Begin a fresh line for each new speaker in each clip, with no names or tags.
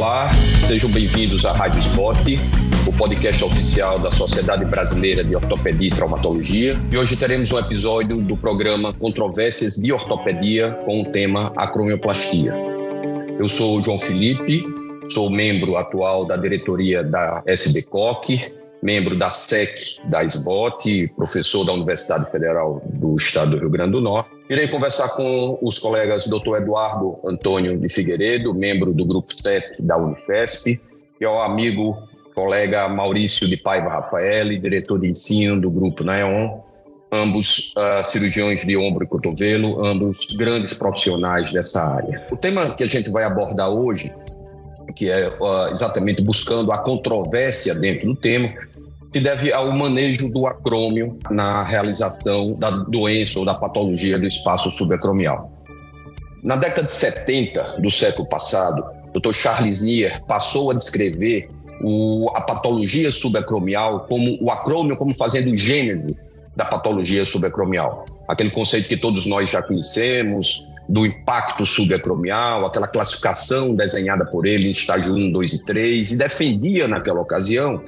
Olá, sejam bem-vindos à Rádio Spot, o podcast oficial da Sociedade Brasileira de Ortopedia e Traumatologia. E hoje teremos um episódio do programa Controvérsias de Ortopedia com o tema acromioplastia. Eu sou o João Felipe, sou membro atual da diretoria da SBCOC, membro da SEC da SBOT, professor da Universidade Federal do Estado do Rio Grande do Norte. Irei conversar com os colegas Dr. Eduardo Antônio de Figueiredo, membro do Grupo 7 da Unifesp, e ao amigo colega Maurício de Paiva Rafael, diretor de ensino do Grupo NAEON, ambos uh, cirurgiões de ombro e cotovelo, ambos grandes profissionais dessa área. O tema que a gente vai abordar hoje, que é uh, exatamente buscando a controvérsia dentro do tema, se deve ao manejo do acrômio na realização da doença ou da patologia do espaço subacromial. Na década de 70 do século passado, o Dr. Charles Nier passou a descrever o, a patologia subacromial como o acrômio como fazendo gênese da patologia subacromial. Aquele conceito que todos nós já conhecemos, do impacto subacromial, aquela classificação desenhada por ele em estágio 1, 2 e 3, e defendia naquela ocasião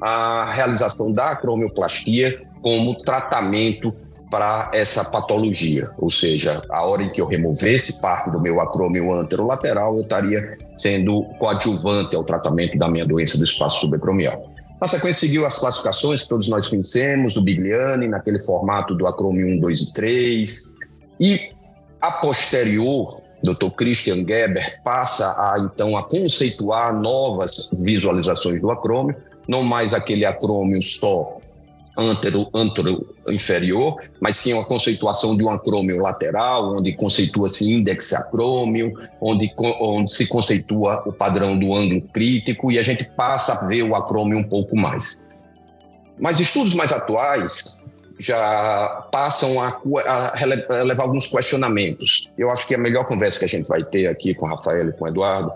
a realização da acromioplastia como tratamento para essa patologia, ou seja, a hora em que eu removesse parte do meu acrômio anterolateral, eu estaria sendo coadjuvante ao tratamento da minha doença do espaço subacromial. Na sequência, seguiu as classificações que todos nós conhecemos, do Bigliani, naquele formato do acrômio 1, 2 e 3. E, a posterior, Dr. Christian Geber passa a, então, a conceituar novas visualizações do acrômio, não mais aquele acrômio só antero, antero inferior, mas sim uma conceituação de um acrômio lateral, onde conceitua-se índice acrômio, onde, onde se conceitua o padrão do ângulo crítico e a gente passa a ver o acrômio um pouco mais. Mas estudos mais atuais já passam a, a, levar alguns questionamentos. Eu acho que a melhor conversa que a gente vai ter aqui com o Rafael e com o Eduardo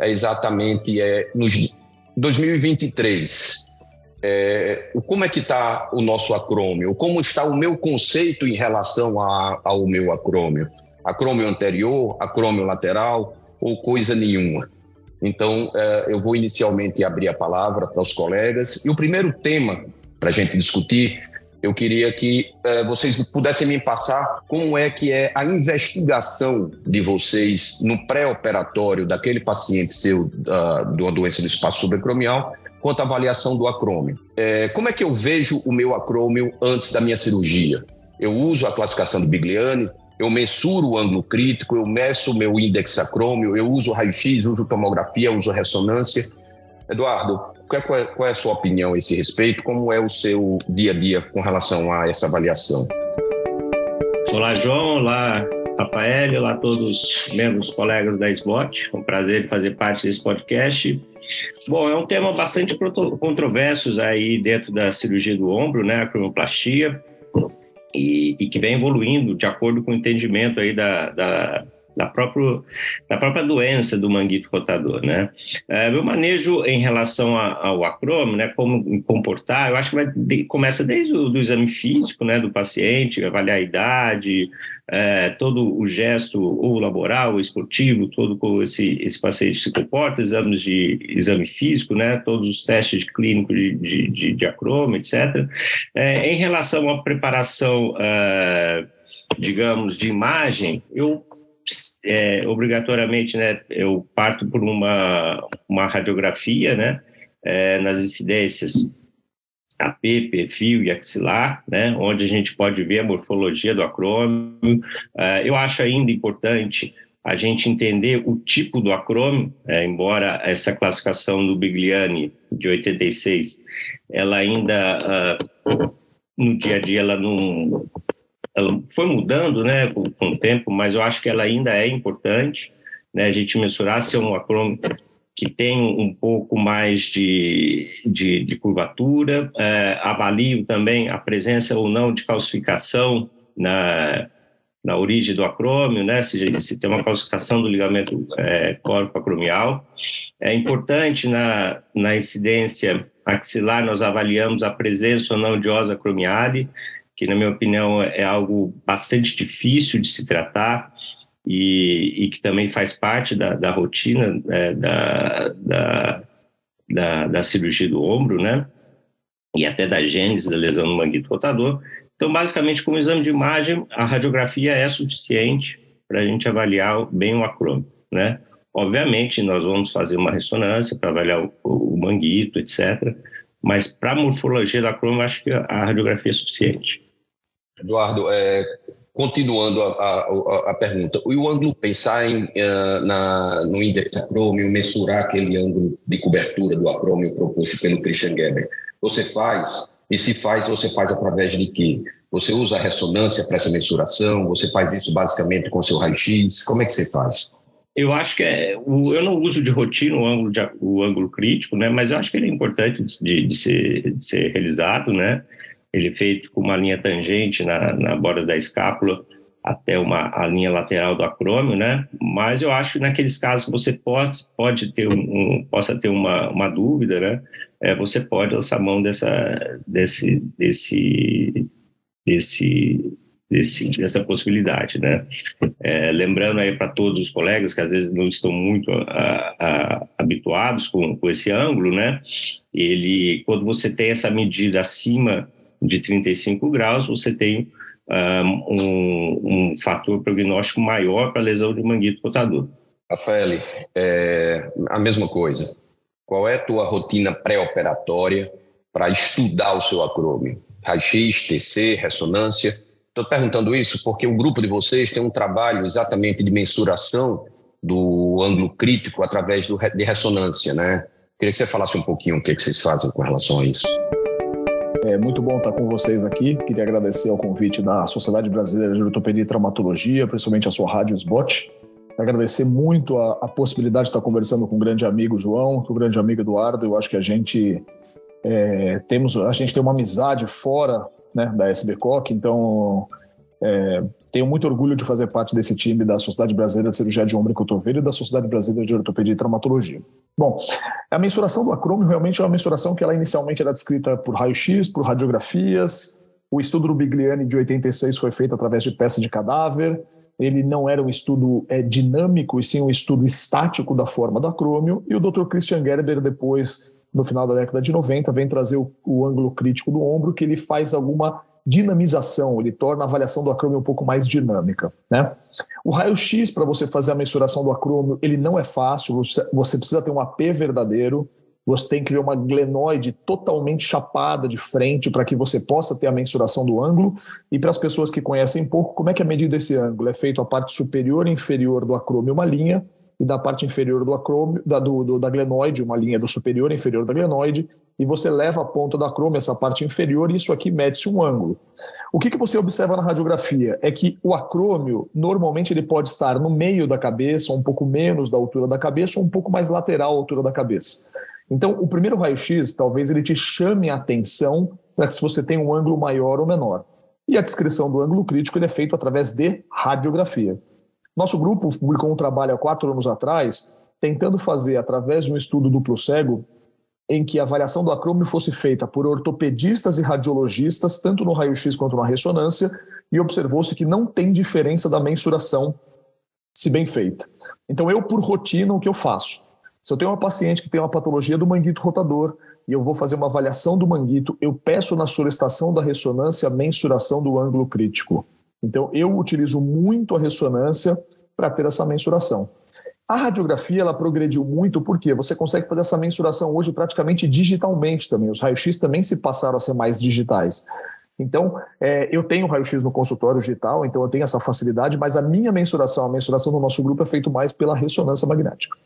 é exatamente é, nos 2023, é, como é que está o nosso acrômio? Como está o meu conceito em relação a, ao meu acrômio? Acrômio anterior, acrômio lateral ou coisa nenhuma? Então, é, eu vou inicialmente abrir a palavra para os colegas. E o primeiro tema para a gente discutir, eu queria que é, vocês pudessem me passar como é que é a investigação de vocês no pré-operatório daquele paciente seu uh, de uma doença do espaço subacromial quanto à avaliação do acrômio. É, como é que eu vejo o meu acrômio antes da minha cirurgia? Eu uso a classificação do Bigliani, eu mensuro o ângulo crítico, eu meço o meu índice acrômio, eu uso raio-x, uso tomografia, uso ressonância. Eduardo, qual é, qual é a sua opinião a esse respeito? Como é o seu dia a dia com relação a essa avaliação?
Olá, João. Olá, Rafael. Olá todos os membros, colegas da SBOT. É um prazer fazer parte desse podcast. Bom, é um tema bastante controverso aí dentro da cirurgia do ombro, né, a cromioplastia, e, e, que vem evoluindo de acordo com o entendimento aí da, da da, próprio, da própria doença do manguito rotador, né? É, meu manejo em relação a, ao acrômio, né, como comportar, eu acho que vai de, começa desde o do exame físico, né, do paciente, avaliar a idade, é, todo o gesto ou laboral, esportivo, todo como esse, esse paciente se comporta, exames de exame físico, né, todos os testes clínicos de, de, de, de acrômio, etc. É, em relação à preparação, é, digamos, de imagem, eu é, obrigatoriamente, né, eu parto por uma, uma radiografia, né, é, nas incidências AP, perfil e axilar, né, onde a gente pode ver a morfologia do acrômio. É, eu acho ainda importante a gente entender o tipo do acrômio, é, embora essa classificação do Bigliani de 86, ela ainda, uh, no dia a dia, ela não ela foi mudando né, com, com, o tempo, mas eu acho que ela ainda é importante, né, a gente mensurar se é um acrômio que tem um pouco mais de, de, de curvatura, é, avalio também a presença ou não de calcificação na, na origem do acrômio, né, se, se tem uma calcificação do ligamento é, corpo acromial. É importante na, na incidência axilar, nós avaliamos a presença ou não de osa acromiale, que na minha opinião é algo bastante difícil de se tratar. e, e que também faz parte da, da rotina é, da, da, da, da, cirurgia do ombro, né? E até da gênese da lesão no manguito rotador. Então, basicamente, como exame de imagem, a radiografia é suficiente para a gente avaliar bem o acrômio, né? Obviamente, nós vamos fazer uma ressonância para avaliar o, o, manguito, etc. Mas para a morfologia da acrômio, acho que a radiografia é suficiente.
Eduardo, é, continuando a, a, a, pergunta, o ângulo pensar em, uh, na, no índice acrômio, mensurar aquele ângulo de cobertura do acrômio proposto pelo Christian Geber, você faz, e se faz, você faz através de quê? Você usa a ressonância para essa mensuração? Você faz isso basicamente com seu raio-x? Como é que você faz?
Eu acho que é, eu não uso de rotina o ângulo, de, o ângulo crítico, né? Mas eu acho que ele é importante de, de, ser, de ser realizado, né? Ele é feito com uma linha tangente na, na borda da escápula até uma, a linha lateral do acrômio, né? Mas eu acho que naqueles casos que você pode, pode ter um, um, possa ter uma, uma dúvida, né? É, você pode lançar mão dessa, desse, desse, desse, desse, dessa possibilidade, né? É, lembrando aí para todos os colegas que às vezes não estão muito a, a, habituados com, com esse ângulo, né? Ele, quando você tem essa medida acima de 35 graus, você tem um, um fator prognóstico maior para lesão de manguito rotador.
Rafael, é, a mesma coisa. Qual é a tua rotina pré-operatória para estudar o seu acrômio? Raio-X, TC, ressonância? Estou perguntando isso porque o grupo de vocês tem um trabalho exatamente de mensuração do ângulo crítico através do, de ressonância, né? Queria que você falasse um pouquinho o que, que vocês fazem com relação a isso.
É muito bom estar com vocês aqui. Queria agradecer ao convite da Sociedade Brasileira de Ortopedia e Traumatologia, principalmente a sua Rádio Sbot. Agradecer muito a, a, possibilidade de estar conversando com o grande amigo João, com o grande amigo Eduardo. Eu acho que a gente é, temos, a gente tem uma amizade fora né, da SBCOC, então é, tenho muito orgulho de fazer parte desse time da Sociedade Brasileira de Cirurgia de Ombro e Cotovelo e da Sociedade Brasileira de Ortopedia e Traumatologia. Bom, a mensuração do acrômio realmente é uma mensuração que ela inicialmente era descrita por raio-x, por radiografias. O estudo do Bigliani de 86 foi feito através de peça de cadáver. Ele não era um estudo é, dinâmico, e sim um estudo estático da forma do acrômio. E o Dr. Christian Gerber, depois, no final da década de 90, vem trazer o, o ângulo crítico do ombro, que ele faz alguma dinamização, ele torna a avaliação do acrômio um pouco mais dinâmica. Né? O raio-x, para você fazer a mensuração do acrômio, ele não é fácil, você, precisa ter um AP verdadeiro, você tem que ver uma glenoide totalmente chapada de frente para que você possa ter a mensuração do ângulo. E para as pessoas que conhecem pouco, como é que é medido esse ângulo? É feito a parte superior e inferior do acrômio uma linha, e da parte inferior do acrômio, da, do, do, da glenoide, uma linha do superior e inferior da glenoide, e você leva a ponta da acrômio, essa parte inferior, e isso aqui mede-se um ângulo. O que, que você observa na radiografia? É que o acrômio, normalmente, ele pode estar no meio da cabeça, um pouco menos da altura da cabeça, ou um pouco mais lateral à altura da cabeça. Então, o primeiro raio-x, talvez ele te chame a atenção para se você tem um ângulo maior ou menor. E a descrição do ângulo crítico ele é feito através de radiografia. Nosso grupo publicou um trabalho há quatro anos atrás, tentando fazer, através de um estudo duplo cego, em que a avaliação do acrômio fosse feita por ortopedistas e radiologistas, tanto no raio-x quanto na ressonância, e observou-se que não tem diferença da mensuração, se bem feita. Então, eu, por rotina, o que eu faço? Se eu tenho uma paciente que tem uma patologia do manguito rotador e eu vou fazer uma avaliação do manguito, eu peço na solicitação da ressonância a mensuração do ângulo crítico. Então, eu utilizo muito a ressonância para ter essa mensuração. A radiografia ela progrediu muito porque você consegue fazer essa mensuração hoje praticamente digitalmente também. Os raios-x também se passaram a ser mais digitais. Então, é, eu tenho raio-x no consultório digital, então eu tenho essa facilidade, mas a minha mensuração, a mensuração do nosso grupo é feito mais pela ressonância magnética.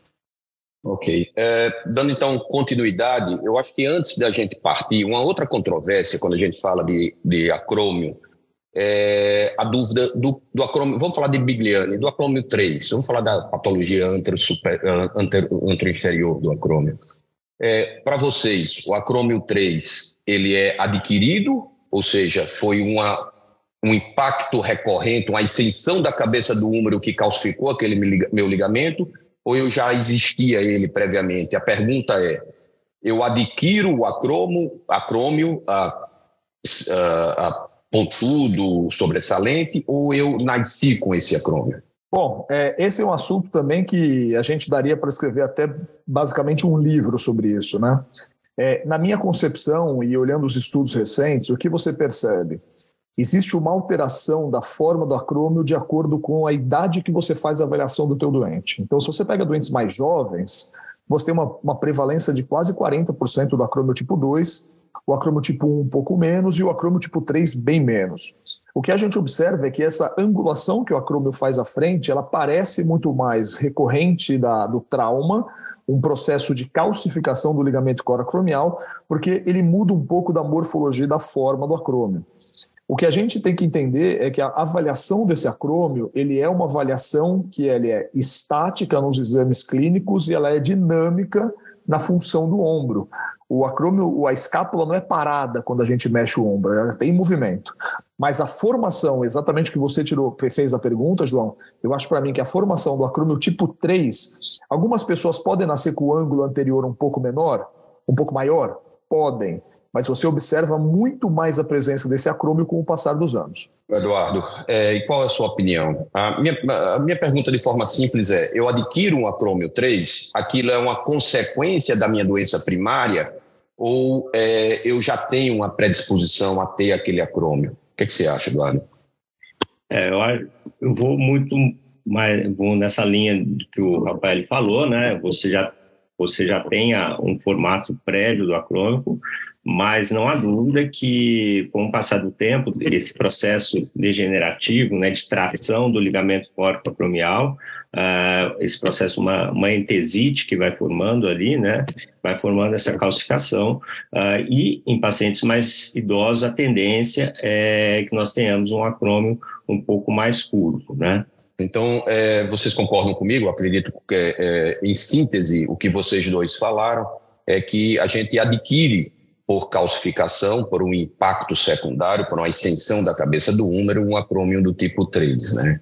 Ok. É, dando então continuidade, eu acho que antes da gente partir, uma outra controvérsia quando a gente fala de, de acrômio é, a dúvida do, do acrômio, vamos falar de Bigliani, do acrômio 3, vamos falar da patologia antero-inferior do acrômio. É, Para vocês, o acrômio 3, ele é adquirido, ou seja, foi uma, um impacto recorrente, uma ascensão da cabeça do húmero que calcificou aquele meu ligamento, ou eu já existia ele previamente? A pergunta é, eu adquiro o acromo, acrômio, a, a, a pontudo, sobressalente, ou eu nasci com esse acrômio?
Bom, é, esse é um assunto também que a gente daria para escrever até basicamente um livro sobre isso, né? É, na minha concepção e olhando os estudos recentes, o que você percebe? Existe uma alteração da forma do acrômio de acordo com a idade que você faz a avaliação do teu doente. Então, se você pega doentes mais jovens, você tem uma, uma prevalência de quase 40% do acrômio tipo 2, o acrômio tipo 1 um pouco menos e o acrômio tipo 3 bem menos. O que a gente observa é que essa angulação que o acrômio faz à frente, ela parece muito mais recorrente da, do trauma, um processo de calcificação do ligamento coracromial, porque ele muda um pouco da morfologia da forma do acrômio. O que a gente tem que entender é que a avaliação desse acrômio, ele é uma avaliação que ele é estática nos exames clínicos e ela é dinâmica na função do ombro. O acrômio, a escápula não é parada quando a gente mexe o ombro, ela tem movimento. Mas a formação, exatamente que você tirou, fez a pergunta, João, eu acho para mim que a formação do acrômio tipo 3, algumas pessoas podem nascer com o ângulo anterior um pouco menor, um pouco maior? Podem mas você observa muito mais a presença desse acrômio com o passar dos anos.
Eduardo, é, e qual é a sua opinião? A minha, a minha pergunta de forma simples é: eu adquiro um acrômio 3, aquilo é uma consequência da minha doença primária ou é, eu já tenho uma predisposição a ter aquele acrômio? O que, é que você acha, Eduardo?
É, eu, eu vou muito mais vou nessa linha que o Rafael falou, né? Você já você já tenha um formato prévio do acrômico, mas não há dúvida que, com o passar do tempo, esse processo degenerativo, né, de tração do ligamento corpo-acromial, uh, esse processo, uma, uma entesite que vai formando ali, né, vai formando essa calcificação, uh, e em pacientes mais idosos, a tendência é que nós tenhamos um acrômio um pouco mais curto, né.
Então, é, vocês concordam comigo? Acredito que, é, em síntese, o que vocês dois falaram é que a gente adquire por calcificação, por um impacto secundário, por uma extensão da cabeça do húmero, um acrômio do tipo 3, né?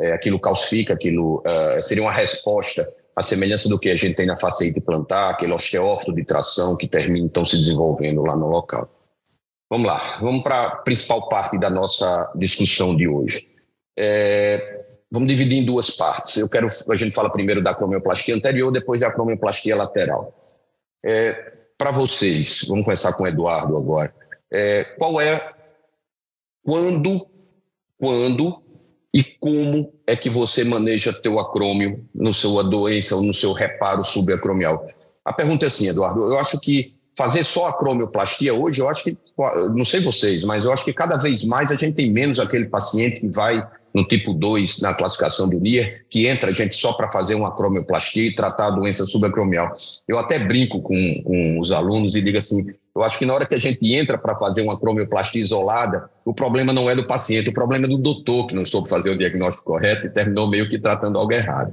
É, aquilo calcifica, aquilo uh, seria uma resposta à semelhança do que a gente tem na faceite plantar, aquele osteófito de tração que termina então se desenvolvendo lá no local. Vamos lá, vamos para a principal parte da nossa discussão de hoje. É, vamos dividir em duas partes. Eu quero, a gente fala primeiro da acromioplastia anterior, depois da acromioplastia lateral. É, para vocês, vamos começar com o Eduardo agora. É, qual é, quando, quando e como é que você maneja teu acrômio no seu doença ou no seu reparo subacromial? A pergunta é assim, Eduardo, eu acho que fazer só acromioplastia hoje, eu acho que, não sei vocês, mas eu acho que cada vez mais a gente tem menos aquele paciente que vai no tipo 2, na classificação do NIR, que entra gente só para fazer uma acromioplastia e tratar a doença subacromial. Eu até brinco com, com os alunos e digo assim, eu acho que na hora que a gente entra para fazer uma acromioplastia isolada, o problema não é do paciente, o problema é do doutor que não soube fazer o diagnóstico correto e terminou meio que tratando algo errado.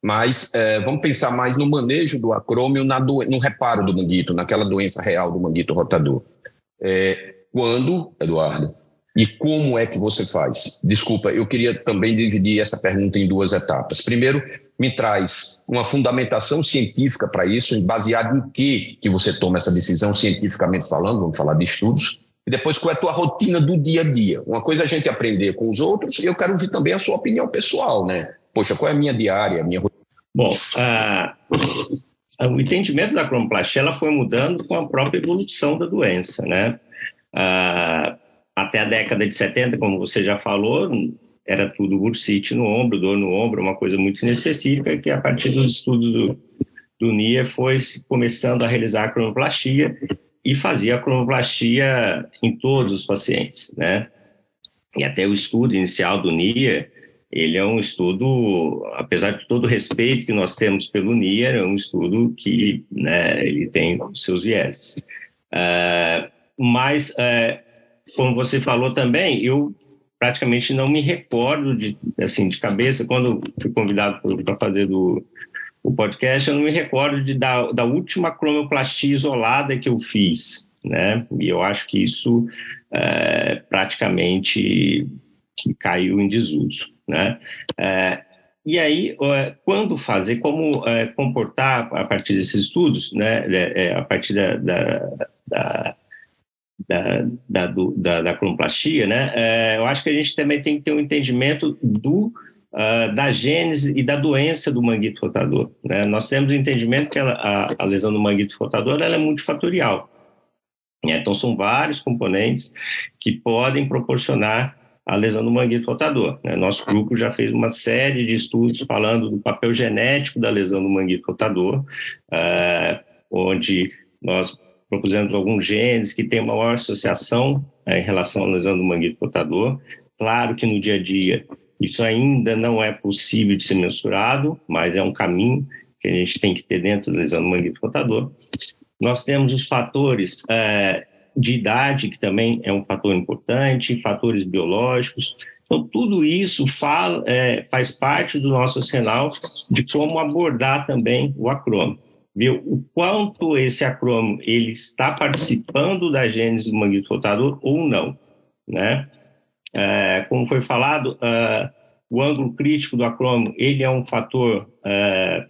Mas é, vamos pensar mais no manejo do acrômio, do, no reparo do manguito, naquela doença real do manguito rotador. É, quando, Eduardo, e como é que você faz? Desculpa, eu queria também dividir essa pergunta em duas etapas. Primeiro, me traz uma fundamentação científica para isso, baseado em que que você toma essa decisão cientificamente falando, vamos falar de estudos. E depois, qual é a tua rotina do dia a dia? Uma coisa é a gente aprender com os outros, e eu quero ouvir também a sua opinião pessoal, né? Poxa, qual é a minha diária, a minha
Bom, o entendimento da cromoplasia ela foi mudando com a própria evolução da doença, né? Até a década de 70, como você já falou, era tudo bursite no ombro, dor no ombro, uma coisa muito inespecífica, que a partir do estudo do, do NIA foi começando a realizar a cronoplastia e fazia a cronoplastia em todos os pacientes, né? E até o estudo inicial do NIA, ele é um estudo, apesar de todo o respeito que nós temos pelo NIA, é um estudo que, né, ele tem seus vieses. Uh, mas uh, como você falou também, eu praticamente não me recordo de, assim, de cabeça, quando fui convidado para fazer do, o podcast, eu não me recordo de, da, da última cromioplastia isolada que eu fiz, né? E eu acho que isso é, praticamente caiu em desuso, né? É, e aí, quando fazer, como é, comportar a partir desses estudos, né? É, é, a partir da, da, da da, da, do, da, da né? É, eu acho que a gente também tem que ter um entendimento do, uh, da gênese e da doença do manguito rotador. Né? Nós temos o entendimento que ela, a, a, lesão do manguito rotador ela é multifatorial. Né? Então, são vários componentes que podem proporcionar a lesão do manguito rotador. Né? Nosso grupo já fez uma série de estudos falando do papel genético da lesão do manguito rotador, uh, onde nós propusemos alguns genes que têm maior associação uh, em relação à lesão do manguito rotador. Claro que no dia a dia isso ainda não é possível de ser mensurado, mas é um caminho que a gente tem que ter dentro da lesão do manguito rotador. Nós temos os fatores uh, de idade, que também é um fator importante, fatores biológicos. Então, tudo isso fala, é, faz parte do nosso arsenal de como abordar também o acromo. Viu? O quanto esse acromo ele está participando da gênese do manguito rotador ou não. Né? É, como foi falado, é, o ângulo crítico do acromo ele é um fator é,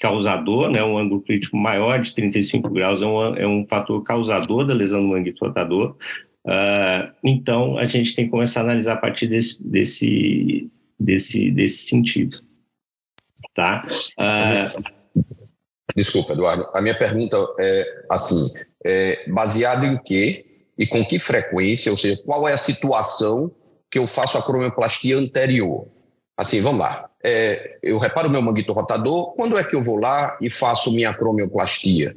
causador, né, um ângulo crítico maior de 35 graus é um, é um fator causador da lesão do manguito rotador. Uh, então, a gente tem que começar a analisar a partir desse, desse, desse, desse sentido. Tá?
Uh, Desculpa, Eduardo. A minha pergunta é assim: é baseado em quê e com que frequência, ou seja, qual é a situação que eu faço a cromioplastia anterior? Assim, vamos lá é, eu reparo meu manguito rotador, quando é que eu vou lá e faço minha cromioplastia?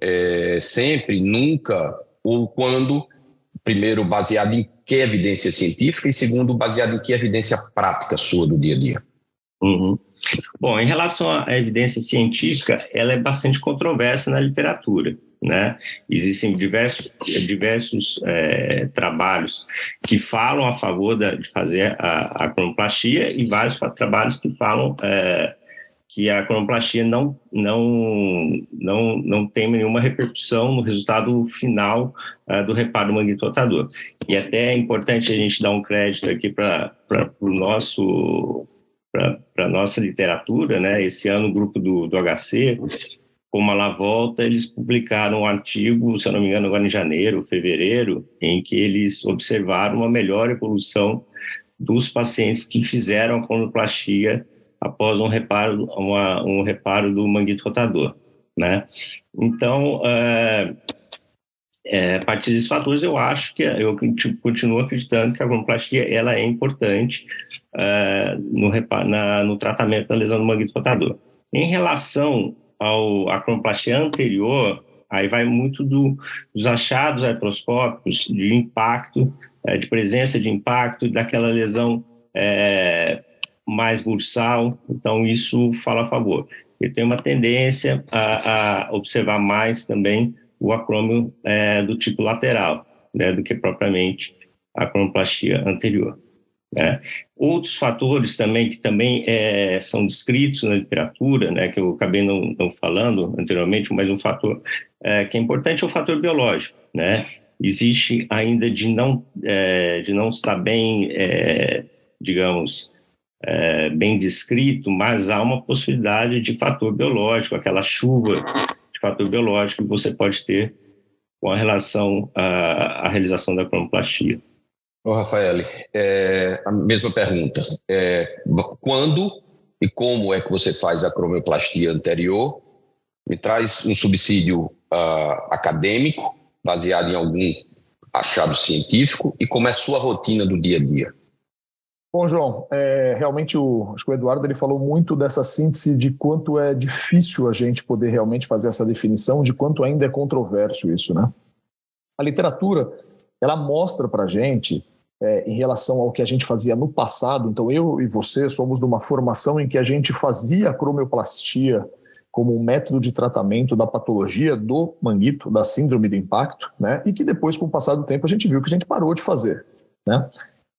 É, sempre, nunca, ou quando, primeiro, baseado em que evidência científica e segundo, baseado em que evidência prática sua do dia a dia?
Uhum. Bom, em relação à evidência científica, ela é bastante controversa na literatura. Né? Existem diversos, diversos é, trabalhos que falam a favor da, de fazer a, a cronoplastia e vários trabalhos que falam é, que a cronoplastia não, não, não, não tem nenhuma repercussão no resultado final é, do reparo do manguito rotador. E até é importante a gente dar um crédito aqui para o nosso para a nossa literatura, né? Esse ano o grupo do, do HC como ela volta, eles publicaram um artigo, se eu não me engano, agora em janeiro, fevereiro, em que eles observaram uma melhor evolução dos pacientes que fizeram a colonoplastia após um reparo, uma, um reparo do manguito rotador, né? Então, é, é, a partir desses fatores, eu acho que eu continuo acreditando que a colonoplastia ela é importante é, no, na, no tratamento da lesão do manguito rotador. Em relação ao, à cronoplastia anterior, aí vai muito do, dos achados artroscópicos de impacto, é, de presença de impacto, daquela lesão é, mais bursal, então isso fala a favor. Eu tenho uma tendência a, a observar mais também o acrômio é, do tipo lateral, né, do que propriamente a cronoplastia anterior. Né? Outros fatores também que também é, são descritos na literatura, né, que eu acabei não, não falando anteriormente, mas um fator é, que é importante é o fator biológico. Né? Existe ainda de não, é, de não estar bem, é, digamos, é, bem descrito, mas há uma possibilidade de fator biológico, aquela chuva fator biológico que você pode ter com a relação à, à realização da cronoplastia.
Ô, Rafael, é, a mesma pergunta. É, quando e como é que você faz a cromioplastia anterior? Me traz um subsídio uh, acadêmico, baseado em algum achado científico, e como é a sua rotina do dia a dia?
Bom, João, é, realmente o, acho que o Eduardo ele falou muito dessa síntese de quanto é difícil a gente poder realmente fazer essa definição, de quanto ainda é controverso isso, né? A literatura, ela mostra para gente é, em relação ao que a gente fazia no passado. Então, eu e você somos de uma formação em que a gente fazia a cromioplastia como um método de tratamento da patologia do manguito, da síndrome de impacto, né? E que depois, com o passar do tempo, a gente viu que a gente parou de fazer, né?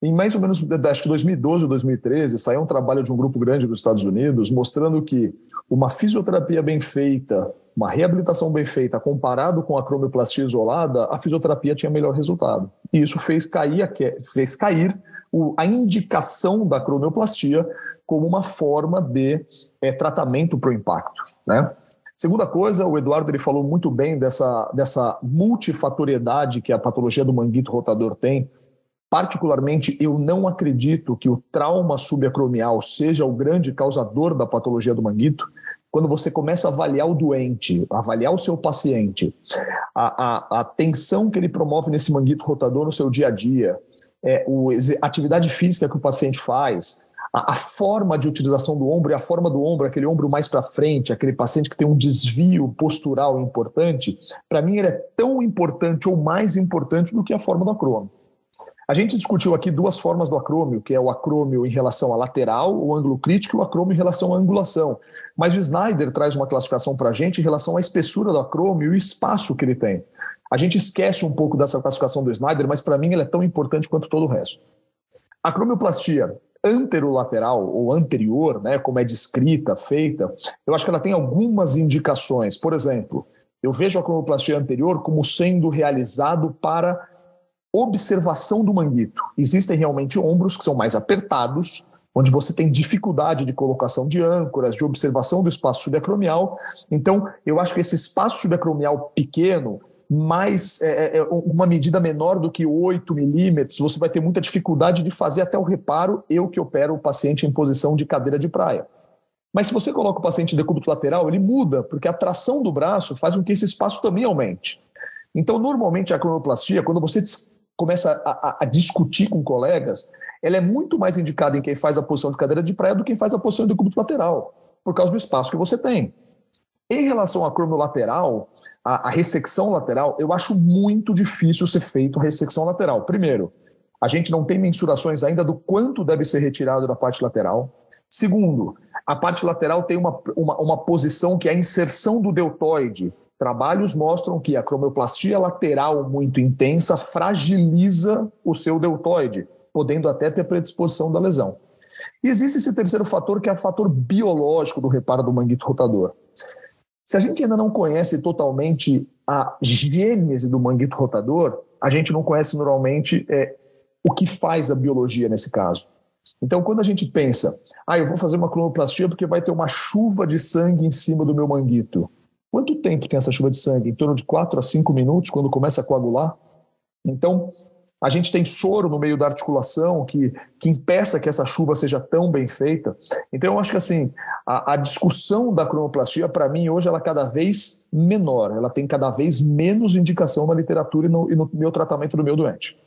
Em mais ou menos, acho que 2012 ou 2013, saiu um trabalho de um grupo grande dos Estados Unidos mostrando que uma fisioterapia bem feita, uma reabilitação bem feita, comparado com a cromioplastia isolada, a fisioterapia tinha melhor resultado. E isso fez cair, a, fez cair a indicação da cromioplastia como uma forma de é, tratamento para o impacto. Né? Segunda coisa, o Eduardo ele falou muito bem dessa, dessa multifatoriedade que a patologia do manguito rotador tem, Particularmente, eu não acredito que o trauma subacromial seja o grande causador da patologia do manguito. Quando você começa a avaliar o doente, avaliar o seu paciente, a, a, a tensão que ele promove nesse manguito rotador no seu dia a dia, é, o, a atividade física que o paciente faz, a, a, forma de utilização do ombro e a forma do ombro, aquele ombro mais para frente, aquele paciente que tem um desvio postural importante, para mim ele é tão importante ou mais importante do que a forma do acrômio. A gente discutiu aqui duas formas do acrômio, que é o acrômio em relação à lateral, o ângulo crítico, e o acrômio em relação à angulação. Mas o Snyder traz uma classificação para a gente em relação à espessura do acrômio e o espaço que ele tem. A gente esquece um pouco dessa classificação do Snyder, mas para mim ela é tão importante quanto todo o resto. A cromioplastia anterolateral ou anterior, né, como é descrita, feita, eu acho que ela tem algumas indicações. Por exemplo, eu vejo a cromioplastia anterior como sendo realizado para observação do manguito. Existem realmente ombros que são mais apertados, onde você tem dificuldade de colocação de âncoras, de observação do espaço subacromial. Então, eu acho que esse espaço subacromial pequeno, mais é, é, é uma medida menor do que 8 milímetros, você vai ter muita dificuldade de fazer até o reparo, eu que opero o paciente em posição de cadeira de praia. Mas se você coloca o paciente em decúbito lateral, ele muda, porque a tração do braço faz com que esse espaço também aumente. Então, normalmente, a cronoplastia, quando você começa a, a, discutir com colegas, ela é muito mais indicada em quem faz a posição de cadeira de praia do que quem faz a posição de decúbito lateral, por causa do espaço que você tem. Em relação à cromio lateral, a, a ressecção lateral, eu acho muito difícil ser feito a ressecção lateral. Primeiro, a gente não tem mensurações ainda do quanto deve ser retirado da parte lateral. Segundo, a parte lateral tem uma, uma, uma posição que é a inserção do deltoide, Trabalhos mostram que a cromioplastia lateral muito intensa fragiliza o seu deltoide, podendo até ter predisposição da lesão. E existe esse terceiro fator, que é o fator biológico do reparo do manguito rotador. Se a gente ainda não conhece totalmente a gênese do manguito rotador, a gente não conhece normalmente é, o que faz a biologia nesse caso. Então, quando a gente pensa, ah, eu vou fazer uma clonoplastia porque vai ter uma chuva de sangue em cima do meu manguito. Quanto tempo tem essa chuva de sangue? Em torno de 4 a 5 minutos, quando começa a coagular. Então, a gente tem soro no meio da articulação que, que impeça que essa chuva seja tão bem feita. Então, eu acho que assim, a, a discussão da cronoplastia, para mim, hoje, ela é cada vez menor, ela tem cada vez menos indicação na literatura e no, e no meu tratamento do meu doente.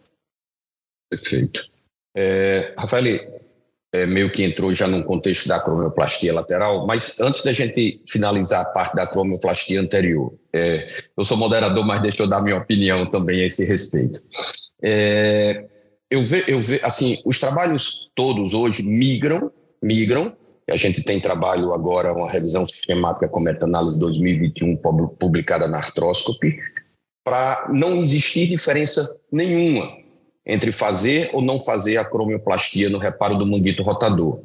Perfeito. É, Rafael, é, meio que entrou já num contexto da cromioplastia lateral, mas antes da gente finalizar a parte da cromioplastia anterior, é, eu sou moderador, mas deixa eu dar minha opinião também a esse respeito. É, eu vejo, eu ve, assim, os trabalhos todos hoje migram, migram, a gente tem trabalho agora, uma revisão sistemática com meta-análise 2021 publicada na Arthroscopy, para não existir diferença nenhuma entre fazer ou não fazer a cromioplastia no reparo do manguito rotador.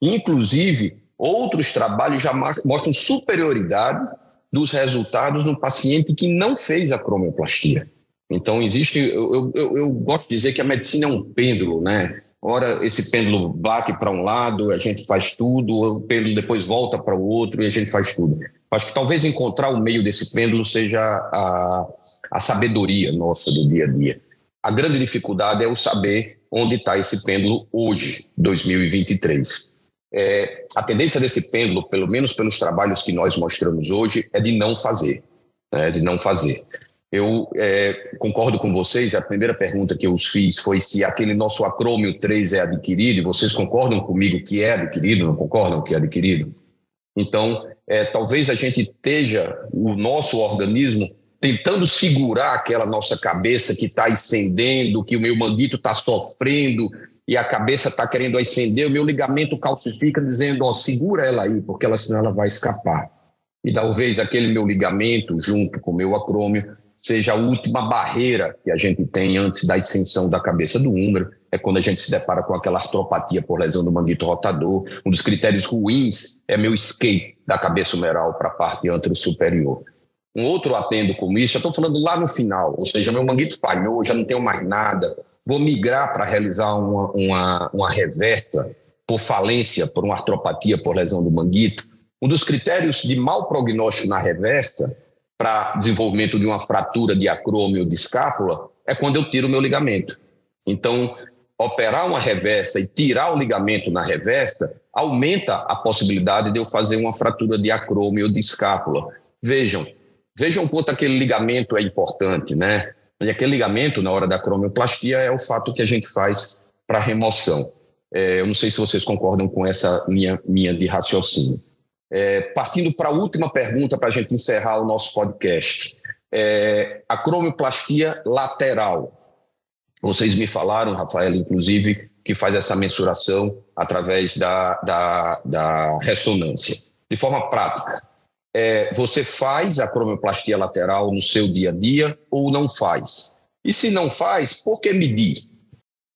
Inclusive, outros trabalhos já mostram superioridade dos resultados no paciente que não fez a cromioplastia. Então, existe. Eu, eu, eu gosto de dizer que a medicina é um pêndulo, né? Ora, esse pêndulo bate para um lado, a gente faz tudo, o pêndulo depois volta para o outro e a gente faz tudo. Acho que talvez encontrar o meio desse pêndulo seja a, a sabedoria nossa do dia a dia. A grande dificuldade é o saber onde está esse pêndulo hoje, 2023. É, a tendência desse pêndulo, pelo menos pelos trabalhos que nós mostramos hoje, é de não fazer, né, de não fazer. Eu é, concordo com vocês, a primeira pergunta que eu os fiz foi se aquele nosso acrômio 3 é adquirido, e vocês concordam comigo que é adquirido, não concordam que é adquirido? Então, é, talvez a gente esteja, o nosso organismo, tentando segurar aquela nossa cabeça que está ascendendo, que o meu manguito está sofrendo e a cabeça está querendo ascender, o meu ligamento calcifica dizendo, ó, segura ela aí, porque ela, senão ela vai escapar. E talvez aquele meu ligamento, junto com o meu acrômio, seja a última barreira que a gente tem antes da ascensão da cabeça do húmero, é quando a gente se depara com aquela artropatia por lesão do manguito rotador. Um dos critérios ruins é meu escape da cabeça humeral para a parte antero-superior um outro atendo como isso, já estou falando lá no final, ou seja, meu manguito falhou, já não tenho mais nada, vou migrar para realizar uma, uma, uma reversa por falência, por uma artropatia, por lesão do manguito. Um dos critérios de mau prognóstico na reversa para desenvolvimento de uma fratura de acrômio de escápula é quando eu tiro o meu ligamento. Então, operar uma revesta e tirar o ligamento na revesta aumenta a possibilidade de eu fazer uma fratura de acrômio ou de escápula. Vejam, vejam quanto aquele ligamento é importante, né? E aquele ligamento, na hora da acromioplastia, é o fato que a gente faz para remoção. É, eu não sei se vocês concordam com essa linha minha de raciocínio. É, partindo para a última pergunta para a gente encerrar o nosso podcast. É, acromioplastia lateral. Vocês me falaram, Rafael, inclusive, que faz essa mensuração através da, da, da ressonância. De forma prática, é, você faz a cromioplastia lateral no seu dia a dia ou não faz? E se não faz, por que medir?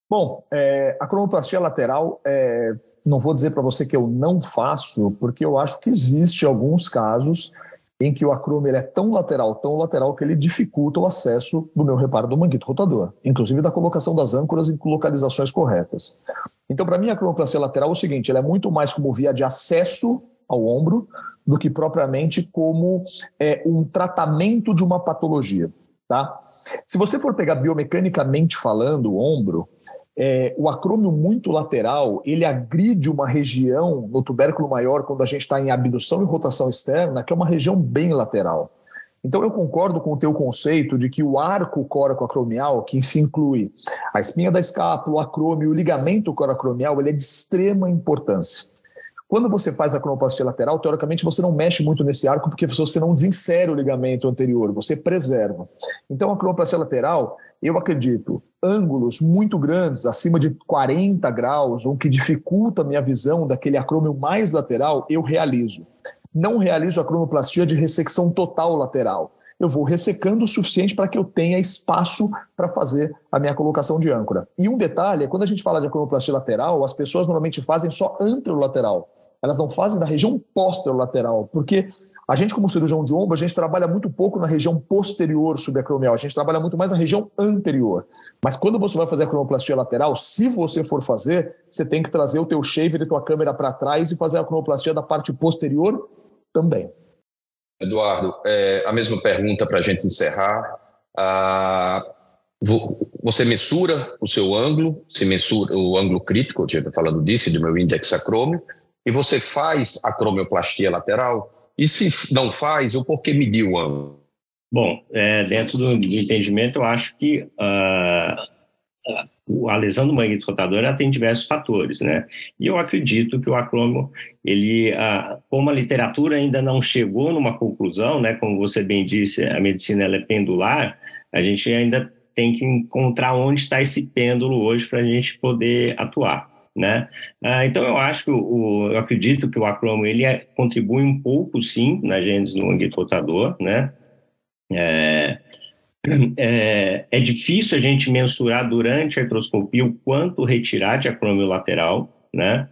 Bom, é, a cromioplastia lateral, é, não vou dizer para você que eu não faço, porque eu acho que existe alguns casos em que o acrômio é tão lateral, tão lateral, que ele dificulta o acesso do meu reparo do manguito rotador, inclusive da colocação das âncoras em localizações corretas. Então, para mim, a cromioplastia lateral é o seguinte, ela é muito mais como via de acesso ao ombro do que propriamente como é, um tratamento de uma patologia, tá? Se você for pegar biomecanicamente falando o ombro, é, o acrômio muito lateral, ele agride uma região no tubérculo maior quando a gente está em abdução e rotação externa, que é uma região bem lateral. Então eu concordo com o teu conceito de que o arco coracoacromial, que se inclui a espinha da escápula, o acrômio o ligamento coracromial, ele é de extrema importância. Quando você faz a cronoplastia lateral, teoricamente você não mexe muito nesse arco porque você não desinsere o ligamento anterior, você preserva. Então a cronoplastia lateral, eu acredito, ângulos muito grandes, acima de 40 graus, ou que dificulta a minha visão daquele acrômio mais lateral, eu realizo. Não realizo a cronoplastia de ressecção total lateral. Eu vou ressecando o suficiente para que eu tenha espaço para fazer a minha colocação de âncora. E um detalhe é quando a gente fala de acronoplastia lateral, as pessoas normalmente fazem só anterolateral elas não fazem da região posterolateral, porque a gente, como cirurgião de ombro, a gente trabalha muito pouco na região posterior subacromial, a gente trabalha muito mais na região anterior. Mas quando você vai fazer a cronoplastia lateral, se você for fazer, você tem que trazer o teu shaver e tua câmera para trás e fazer a cronoplastia da parte posterior também.
Eduardo, é, a mesma pergunta para a gente encerrar. Ah, você mensura o seu ângulo, se mensura o ângulo crítico, a gente está falando disso, do meu índice acrômio, e você faz a cromioplastia lateral? E se não faz, o porquê medir o ângulo?
Bom, é, dentro do, do, entendimento, eu acho que uh, a lesão do manguito rotador tem diversos fatores, né? E eu acredito que o acrômio, ele, uh, como a literatura ainda não chegou numa conclusão, né? Como você bem disse, a medicina ela é pendular, a gente ainda tem que encontrar onde está esse pêndulo hoje para a gente poder atuar né? Ah, então eu acho que o, eu acredito que o acromo ele é, contribui um pouco sim na gênese do manguito né? É, é, é, difícil a gente mensurar durante a artroscopia o quanto retirar de acrômio lateral, né?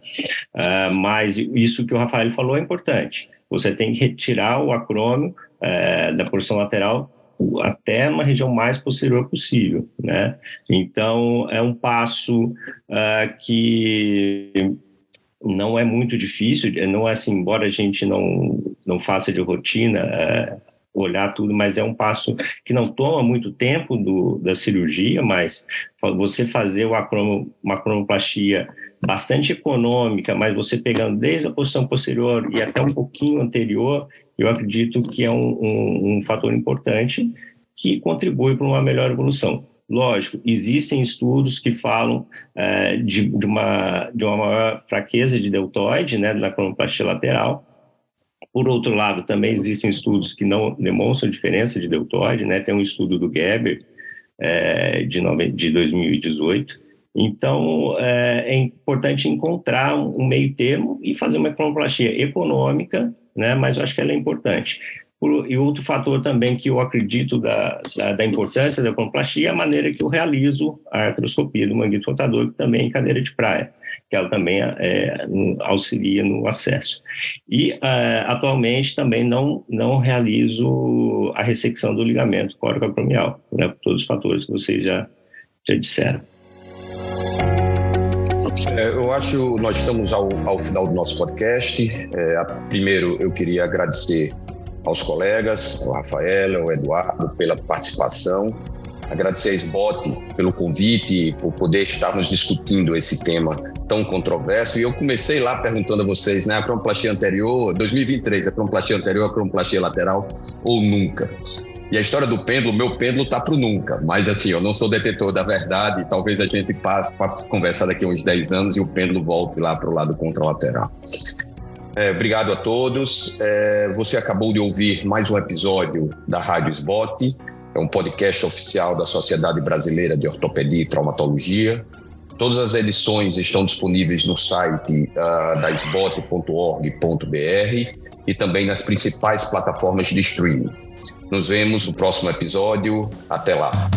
Ah, mas isso que o Rafael falou é importante. Você tem que retirar o acrômio é, da porção lateral até uma região mais posterior possível, né? Então é um passo uh, que não é muito difícil, não é assim, embora a gente não não faça de rotina uh, olhar tudo, mas é um passo que não toma muito tempo do, da cirurgia, mas você fazer o acromo, uma acromoplastia bastante econômica, mas você pegando desde a posição posterior e até um pouquinho anterior, eu acredito que é um, um, um fator importante que contribui para uma melhor evolução. Lógico, existem estudos que falam é, de, de, uma, de uma maior fraqueza de deltoide, né, na cronoplastia lateral. Por outro lado, também existem estudos que não demonstram diferença de deltoide, né? Tem um estudo do Geber é, de, de 2018. Então, é, é importante encontrar um meio termo e fazer uma cronoplastia econômica né? mas eu acho que ela é importante. Por, e outro fator também que eu acredito da, da, da importância da complastia é a maneira que eu realizo a artroscopia do manguito rotador, que também é em cadeira de praia, que ela também é, auxilia no acesso. E é, atualmente também não, não realizo a ressecção do ligamento coracoacromial, né, por todos os fatores que vocês já, já disseram.
É, eu acho nós estamos ao, ao final do nosso podcast. É, primeiro, eu queria agradecer aos colegas, ao Rafael, ao Eduardo, pela participação. Agradecer a SBOT pelo convite, por poder estarmos discutindo esse tema tão controverso. E eu comecei lá perguntando a vocês, né, a cromplastia anterior, 2023, a cromplastia anterior, a cromplastia lateral ou nunca? E a história do pêndulo, meu pêndulo tá pro nunca. Mas assim, eu não sou detetor da verdade. Talvez a gente passe para conversar daqui uns 10 anos e o pêndulo volte lá para o lado contralateral. É, obrigado a todos. É, você acabou de ouvir mais um episódio da Rádio SBOT, é um podcast oficial da Sociedade Brasileira de Ortopedia e Traumatologia. Todas as edições estão disponíveis no site uh, da sbot.org.br e também nas principais plataformas de streaming. Nos vemos no próximo episódio. Até lá.